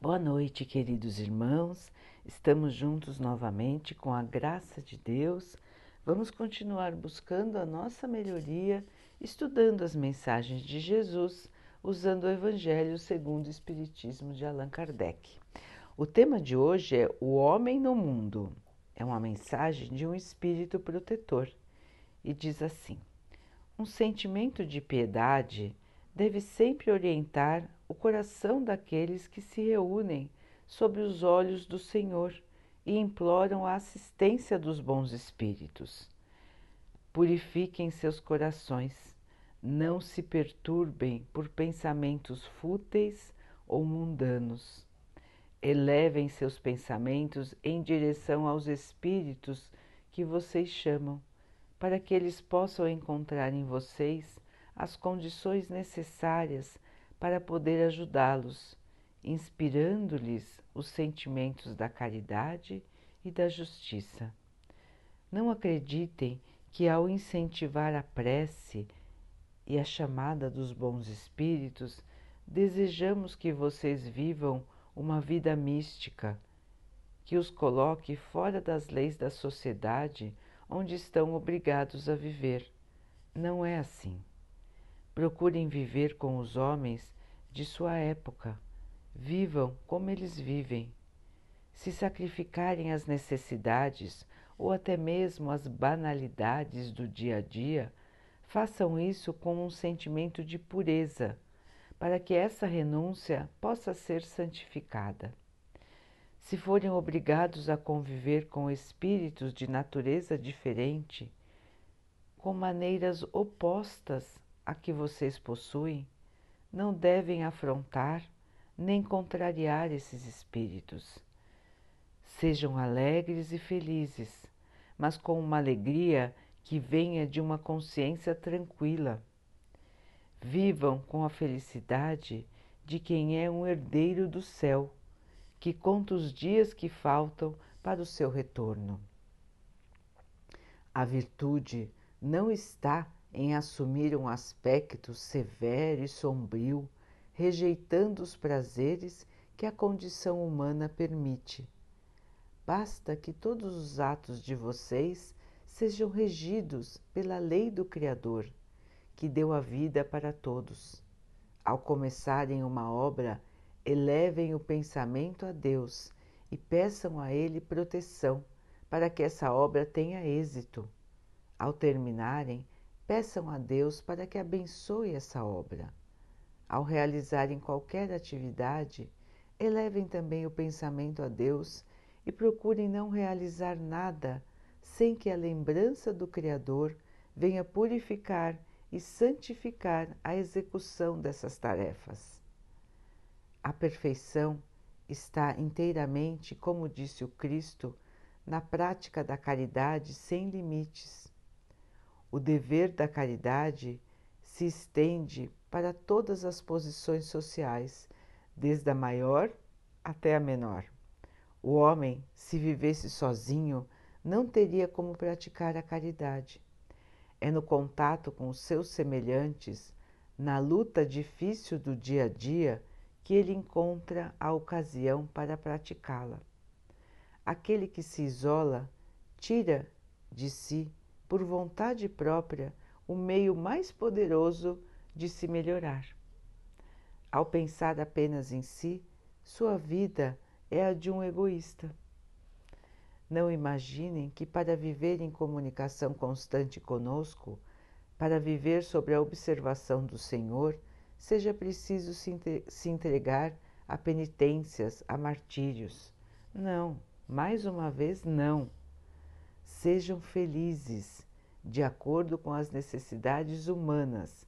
Boa noite, queridos irmãos. Estamos juntos novamente com a graça de Deus. Vamos continuar buscando a nossa melhoria, estudando as mensagens de Jesus, usando o Evangelho segundo o Espiritismo de Allan Kardec. O tema de hoje é O Homem no Mundo. É uma mensagem de um espírito protetor e diz assim: Um sentimento de piedade deve sempre orientar o coração daqueles que se reúnem sob os olhos do Senhor e imploram a assistência dos bons espíritos. Purifiquem seus corações, não se perturbem por pensamentos fúteis ou mundanos. Elevem seus pensamentos em direção aos espíritos que vocês chamam, para que eles possam encontrar em vocês as condições necessárias para poder ajudá-los, inspirando-lhes os sentimentos da caridade e da justiça. Não acreditem que, ao incentivar a prece e a chamada dos bons espíritos, desejamos que vocês vivam uma vida mística, que os coloque fora das leis da sociedade onde estão obrigados a viver. Não é assim. Procurem viver com os homens de sua época. Vivam como eles vivem. Se sacrificarem as necessidades ou até mesmo as banalidades do dia a dia, façam isso com um sentimento de pureza, para que essa renúncia possa ser santificada. Se forem obrigados a conviver com espíritos de natureza diferente, com maneiras opostas a que vocês possuem, não devem afrontar nem contrariar esses espíritos. Sejam alegres e felizes, mas com uma alegria que venha de uma consciência tranquila. Vivam com a felicidade de quem é um herdeiro do céu, que conta os dias que faltam para o seu retorno. A virtude não está em assumir um aspecto severo e sombrio, rejeitando os prazeres que a condição humana permite. Basta que todos os atos de vocês sejam regidos pela lei do Criador, que deu a vida para todos. Ao começarem uma obra, elevem o pensamento a Deus e peçam a Ele proteção para que essa obra tenha êxito. Ao terminarem, peçam a Deus para que abençoe essa obra. Ao realizarem qualquer atividade, elevem também o pensamento a Deus e procurem não realizar nada sem que a lembrança do Criador venha purificar e santificar a execução dessas tarefas. A perfeição está inteiramente, como disse o Cristo, na prática da caridade sem limites o dever da caridade se estende para todas as posições sociais, desde a maior até a menor. O homem, se vivesse sozinho, não teria como praticar a caridade. É no contato com os seus semelhantes, na luta difícil do dia a dia, que ele encontra a ocasião para praticá-la. Aquele que se isola tira de si por vontade própria, o meio mais poderoso de se melhorar. Ao pensar apenas em si, sua vida é a de um egoísta. Não imaginem que para viver em comunicação constante conosco, para viver sobre a observação do Senhor, seja preciso se entregar a penitências, a martírios. Não, mais uma vez, não. Sejam felizes, de acordo com as necessidades humanas,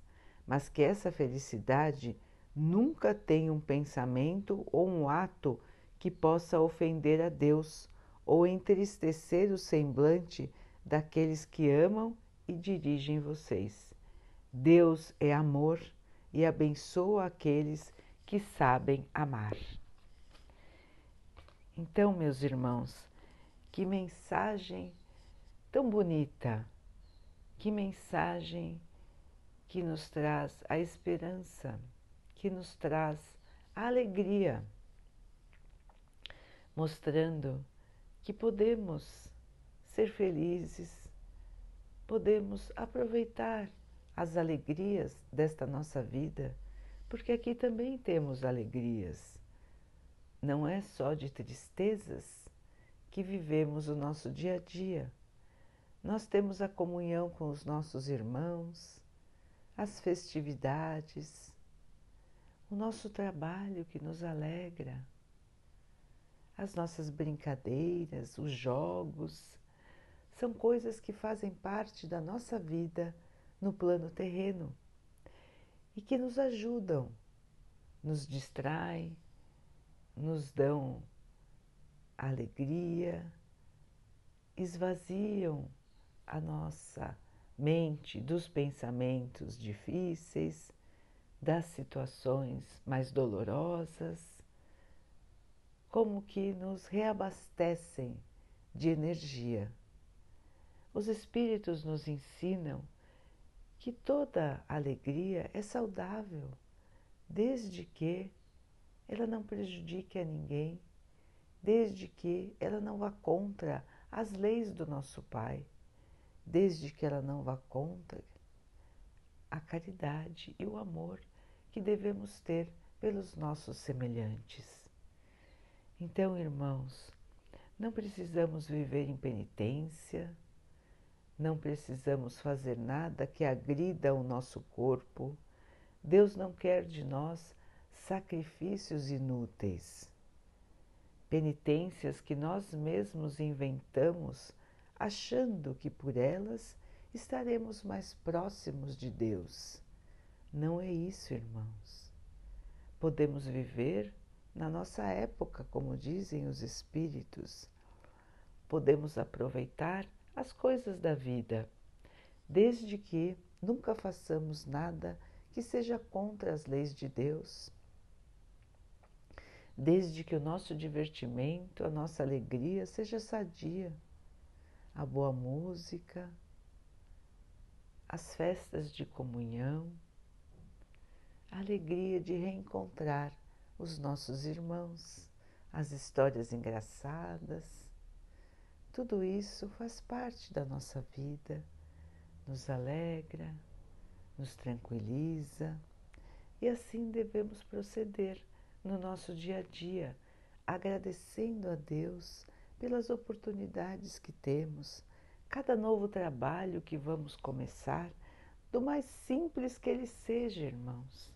mas que essa felicidade nunca tenha um pensamento ou um ato que possa ofender a Deus ou entristecer o semblante daqueles que amam e dirigem vocês. Deus é amor e abençoa aqueles que sabem amar. Então, meus irmãos, que mensagem tão bonita, que mensagem que nos traz a esperança, que nos traz a alegria. mostrando que podemos ser felizes, podemos aproveitar as alegrias desta nossa vida, porque aqui também temos alegrias. Não é só de tristezas que vivemos o nosso dia a dia. Nós temos a comunhão com os nossos irmãos, as festividades, o nosso trabalho que nos alegra, as nossas brincadeiras, os jogos, são coisas que fazem parte da nossa vida no plano terreno e que nos ajudam, nos distraem, nos dão alegria, esvaziam a nossa mente dos pensamentos difíceis, das situações mais dolorosas, como que nos reabastecem de energia. Os Espíritos nos ensinam que toda alegria é saudável, desde que ela não prejudique a ninguém, desde que ela não vá contra as leis do nosso Pai, desde que ela não vá contra a caridade e o amor que devemos ter pelos nossos semelhantes. Então, irmãos, não precisamos viver em penitência, não precisamos fazer nada que agrida o nosso corpo. Deus não quer de nós sacrifícios inúteis penitências que nós mesmos inventamos, achando que por elas estaremos mais próximos de Deus. Não é isso, irmãos. Podemos viver na nossa época, como dizem os Espíritos. Podemos aproveitar as coisas da vida, desde que nunca façamos nada que seja contra as leis de Deus desde que o nosso divertimento, a nossa alegria seja sadia, a boa música, as festas de comunhão, a alegria de reencontrar os nossos irmãos, as histórias engraçadas. Tudo isso faz parte da nossa vida, nos alegra, nos tranquiliza e assim devemos proceder no nosso dia a dia, agradecendo a Deus pelas oportunidades que temos, cada novo trabalho que vamos começar, do mais simples que ele seja, irmãos.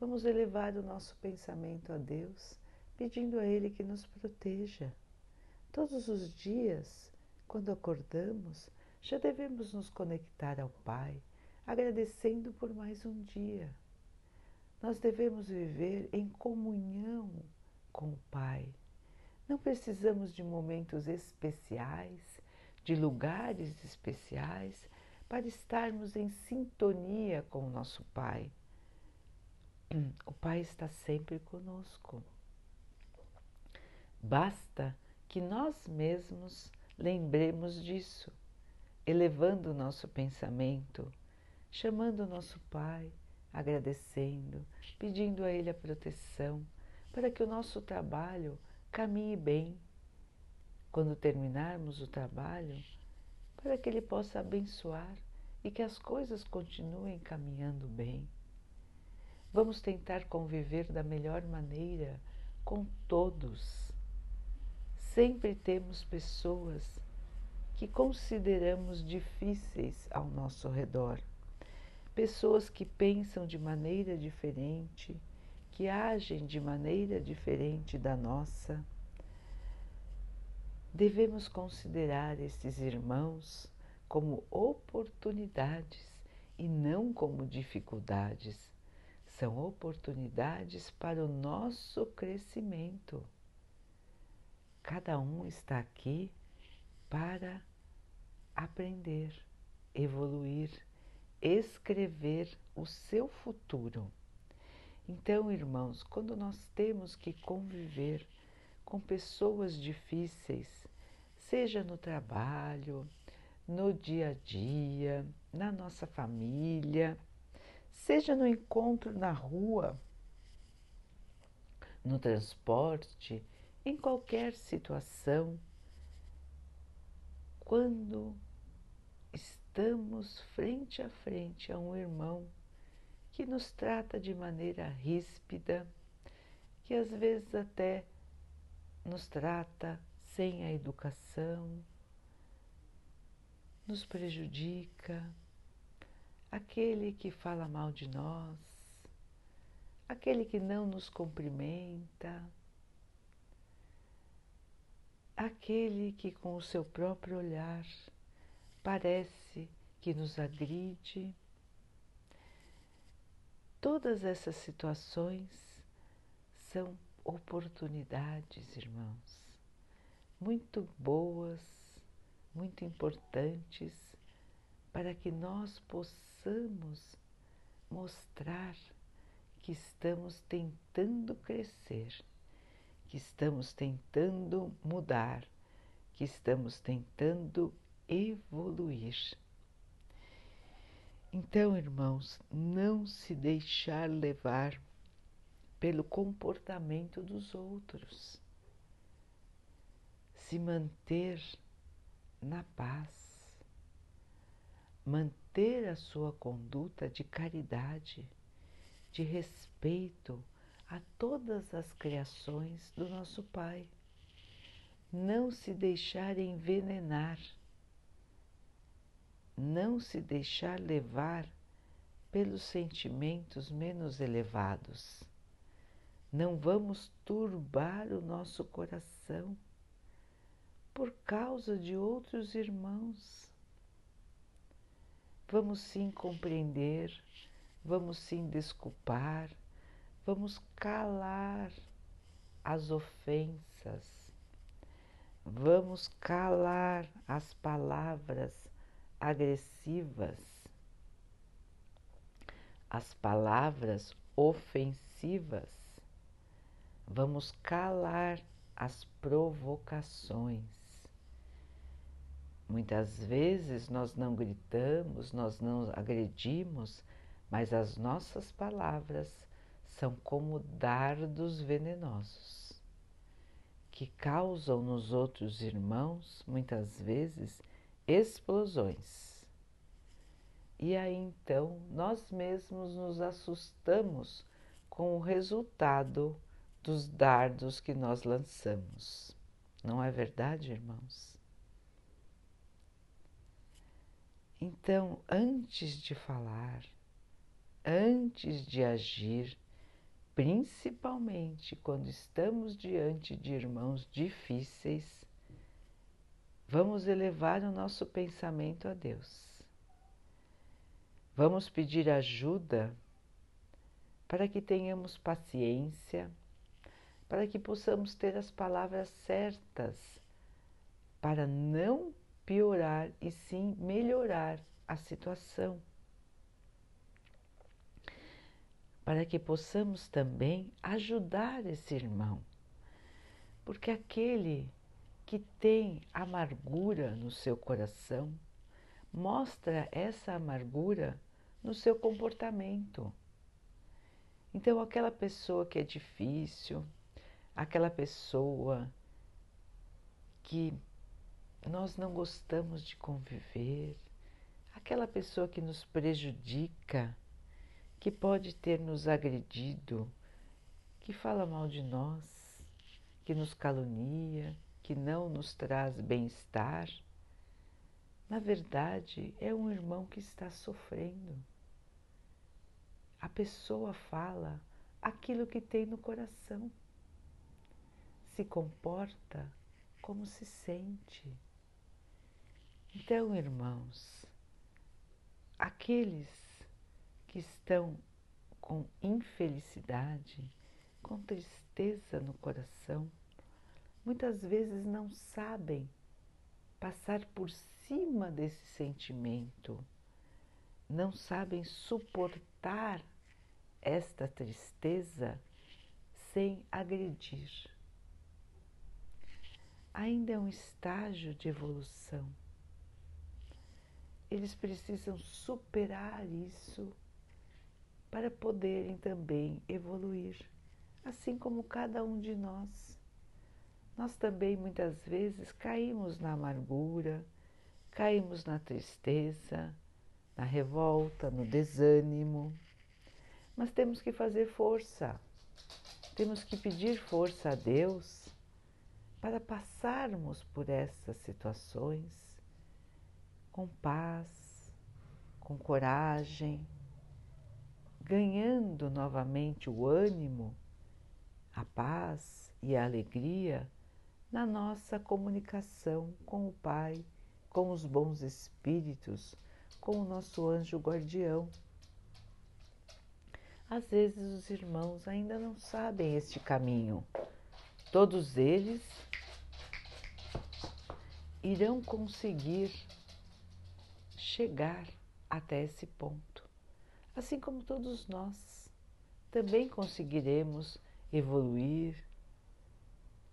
Vamos elevar o nosso pensamento a Deus, pedindo a Ele que nos proteja. Todos os dias, quando acordamos, já devemos nos conectar ao Pai, agradecendo por mais um dia nós devemos viver em comunhão com o Pai. Não precisamos de momentos especiais, de lugares especiais, para estarmos em sintonia com o nosso Pai. O Pai está sempre conosco. Basta que nós mesmos lembremos disso, elevando o nosso pensamento, chamando o nosso Pai agradecendo, pedindo a Ele a proteção para que o nosso trabalho caminhe bem. Quando terminarmos o trabalho, para que Ele possa abençoar e que as coisas continuem caminhando bem. Vamos tentar conviver da melhor maneira com todos. Sempre temos pessoas que consideramos difíceis ao nosso redor pessoas que pensam de maneira diferente, que agem de maneira diferente da nossa. Devemos considerar esses irmãos como oportunidades e não como dificuldades. São oportunidades para o nosso crescimento. Cada um está aqui para aprender, evoluir escrever o seu futuro. Então, irmãos, quando nós temos que conviver com pessoas difíceis, seja no trabalho, no dia a dia, na nossa família, seja no encontro na rua, no transporte, em qualquer situação, quando estamos frente a frente a um irmão que nos trata de maneira ríspida, que às vezes até nos trata sem a educação, nos prejudica, aquele que fala mal de nós, aquele que não nos cumprimenta, aquele que com o seu próprio olhar parece que nos agride. Todas essas situações são oportunidades, irmãos, muito boas, muito importantes para que nós possamos mostrar que estamos tentando crescer, que estamos tentando mudar, que estamos tentando evoluir. Então, irmãos, não se deixar levar pelo comportamento dos outros, se manter na paz, manter a sua conduta de caridade de respeito a todas as criações do nosso Pai. Não se deixar envenenar, não se deixar levar pelos sentimentos menos elevados. Não vamos turbar o nosso coração por causa de outros irmãos. Vamos sim compreender Vamos sim desculpar, vamos calar as ofensas, vamos calar as palavras agressivas, as palavras ofensivas, vamos calar as provocações. Muitas vezes nós não gritamos, nós não agredimos, mas as nossas palavras são como dardos venenosos que causam nos outros irmãos, muitas vezes, explosões. E aí então nós mesmos nos assustamos com o resultado dos dardos que nós lançamos. Não é verdade, irmãos? Então, antes de falar, antes de agir, principalmente quando estamos diante de irmãos difíceis, vamos elevar o nosso pensamento a Deus. Vamos pedir ajuda para que tenhamos paciência, para que possamos ter as palavras certas, para não piorar e sim melhorar a situação para que possamos também ajudar esse irmão. Porque aquele que tem amargura no seu coração mostra essa amargura no seu comportamento. Então, aquela pessoa que é difícil, aquela pessoa que nós não gostamos de conviver, aquela pessoa que nos prejudica, que pode ter nos agredido, que fala mal de nós, que nos calunia, que não nos traz bem-estar, na verdade é um irmão que está sofrendo. A pessoa fala aquilo que tem no coração, se comporta como se sente. Então, irmãos, aqueles que estão com infelicidade, com tristeza no coração, muitas vezes não sabem passar por cima desse sentimento, não sabem suportar esta tristeza sem agredir. Ainda é um estágio de evolução. Eles precisam superar isso para poderem também evoluir, assim como cada um de nós. Nós também muitas vezes caímos na amargura, caímos na tristeza, na revolta, no desânimo. Mas temos que fazer força, temos que pedir força a Deus para passarmos por essas situações com paz, com coragem, ganhando novamente o ânimo, a paz e a alegria na nossa comunicação com o Pai, com os bons espíritos, com o nosso anjo guardião. Às vezes os irmãos ainda não sabem este caminho. Todos eles irão conseguir chegar até esse ponto. Assim como todos nós também conseguiremos evoluir,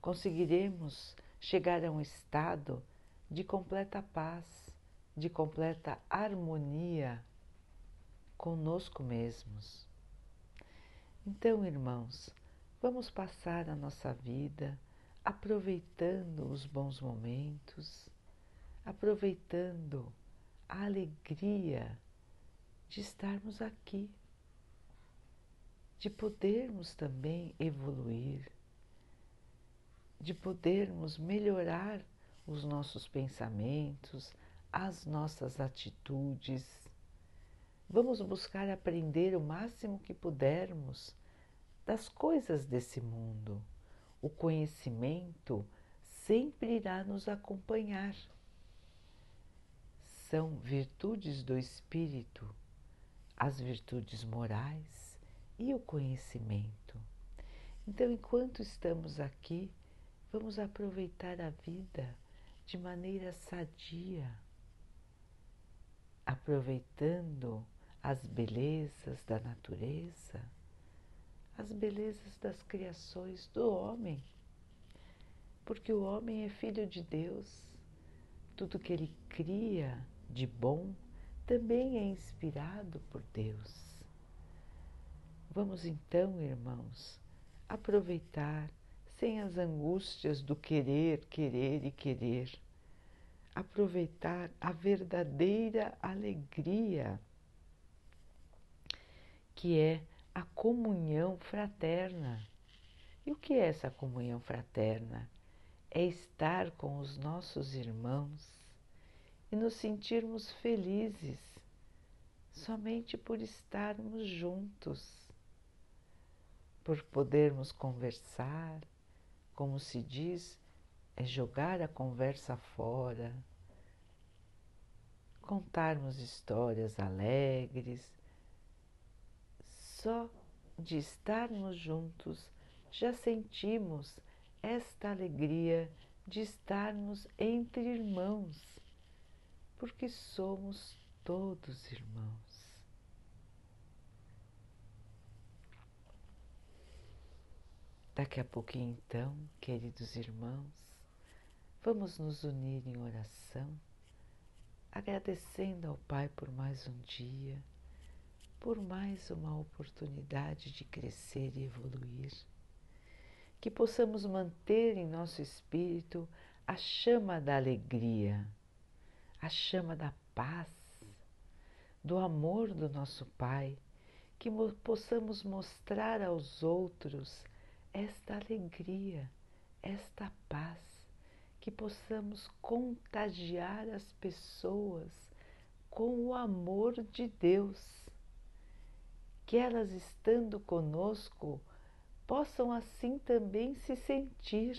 conseguiremos chegar a um estado de completa paz, de completa harmonia conosco mesmos. Então, irmãos, vamos passar a nossa vida aproveitando os bons momentos, aproveitando a alegria de estarmos aqui, de podermos também evoluir de podermos melhorar os nossos pensamentos, as nossas atitudes. Vamos buscar aprender o máximo que pudermos das coisas desse mundo. O conhecimento sempre irá nos acompanhar. São virtudes do espírito, as virtudes morais e o conhecimento. Então, enquanto estamos aqui, Vamos aproveitar a vida de maneira sadia, aproveitando as belezas da natureza, as belezas das criações do homem, porque o homem é filho de Deus. Tudo que ele cria de bom também é inspirado por Deus. Vamos então, irmãos, aproveitar sem as angústias do querer, querer e querer. Aproveitar a verdadeira alegria, que é a comunhão fraterna. E o que é essa comunhão fraterna? É estar com os nossos irmãos e nos sentirmos felizes somente por estarmos juntos, por podermos conversar, como se diz, é jogar a conversa fora, contarmos histórias alegres. Só de estarmos juntos já sentimos esta alegria de estarmos entre irmãos, porque somos todos irmãos. Daqui a pouquinho, então, queridos irmãos, vamos nos unir em oração, agradecendo ao Pai por mais um dia, por mais uma oportunidade de crescer e evoluir. Que possamos manter em nosso espírito a chama da alegria, a chama da paz, do amor do nosso Pai, que possamos mostrar aos outros esta alegria, esta paz, que possamos contagiar as pessoas com o amor de Deus, que elas estando conosco possam assim também se sentir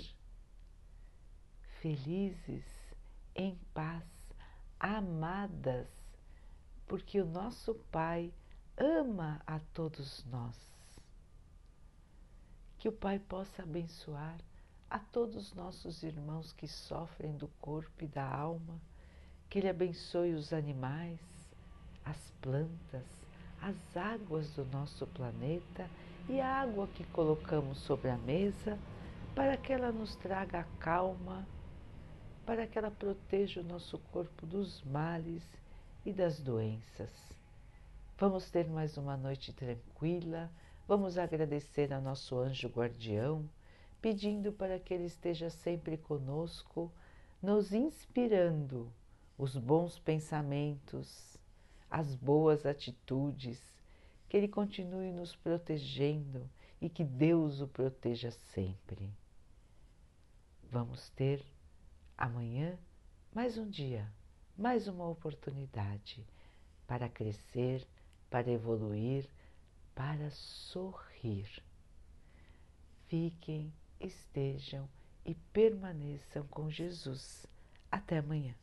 felizes, em paz, amadas, porque o nosso Pai ama a todos nós que o Pai possa abençoar a todos os nossos irmãos que sofrem do corpo e da alma, que Ele abençoe os animais, as plantas, as águas do nosso planeta e a água que colocamos sobre a mesa, para que ela nos traga a calma, para que ela proteja o nosso corpo dos males e das doenças. Vamos ter mais uma noite tranquila Vamos agradecer a nosso anjo guardião pedindo para que Ele esteja sempre conosco, nos inspirando os bons pensamentos, as boas atitudes, que Ele continue nos protegendo e que Deus o proteja sempre. Vamos ter amanhã mais um dia, mais uma oportunidade para crescer, para evoluir, para sorrir. Fiquem, estejam e permaneçam com Jesus. Até amanhã.